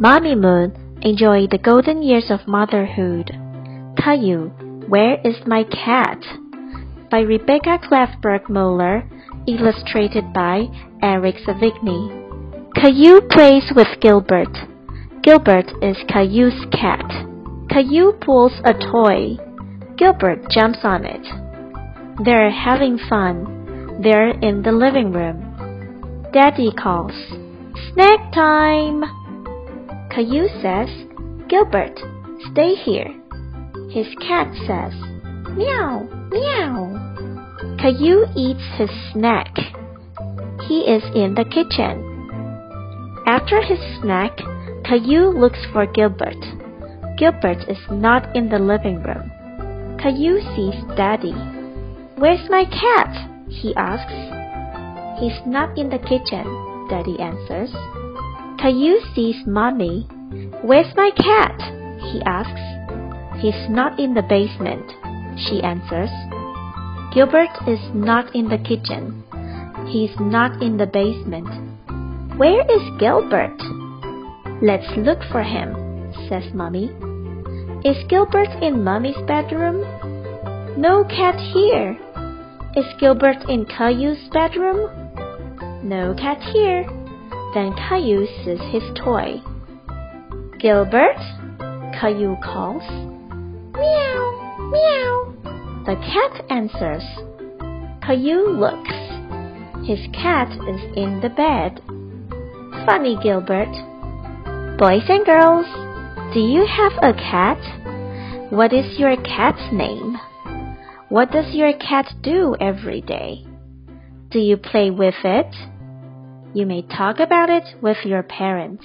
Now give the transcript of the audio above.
Mommy Moon enjoy the golden years of motherhood. Caillou, Where is My Cat? by Rebecca Klevberg Moeller, illustrated by Eric Sevigny. Caillou plays with Gilbert. Gilbert is Caillou's cat. Caillou pulls a toy. Gilbert jumps on it. They're having fun. They're in the living room. Daddy calls. Snack time! Caillou says, Gilbert, stay here. His cat says, Meow, meow. Caillou eats his snack. He is in the kitchen. After his snack, Caillou looks for Gilbert. Gilbert is not in the living room. Caillou sees Daddy. Where's my cat? he asks. He's not in the kitchen, Daddy answers. Caillou sees Mommy. Where's my cat? he asks. He's not in the basement, she answers. Gilbert is not in the kitchen. He's not in the basement. Where is Gilbert? Let's look for him, says Mommy. Is Gilbert in Mommy's bedroom? No cat here. Is Gilbert in Caillou's bedroom? No cat here. Then Caillou sees his toy. Gilbert? Caillou calls. Meow, meow. The cat answers. Caillou looks. His cat is in the bed. Funny Gilbert. Boys and girls, do you have a cat? What is your cat's name? What does your cat do every day? Do you play with it? You may talk about it with your parents.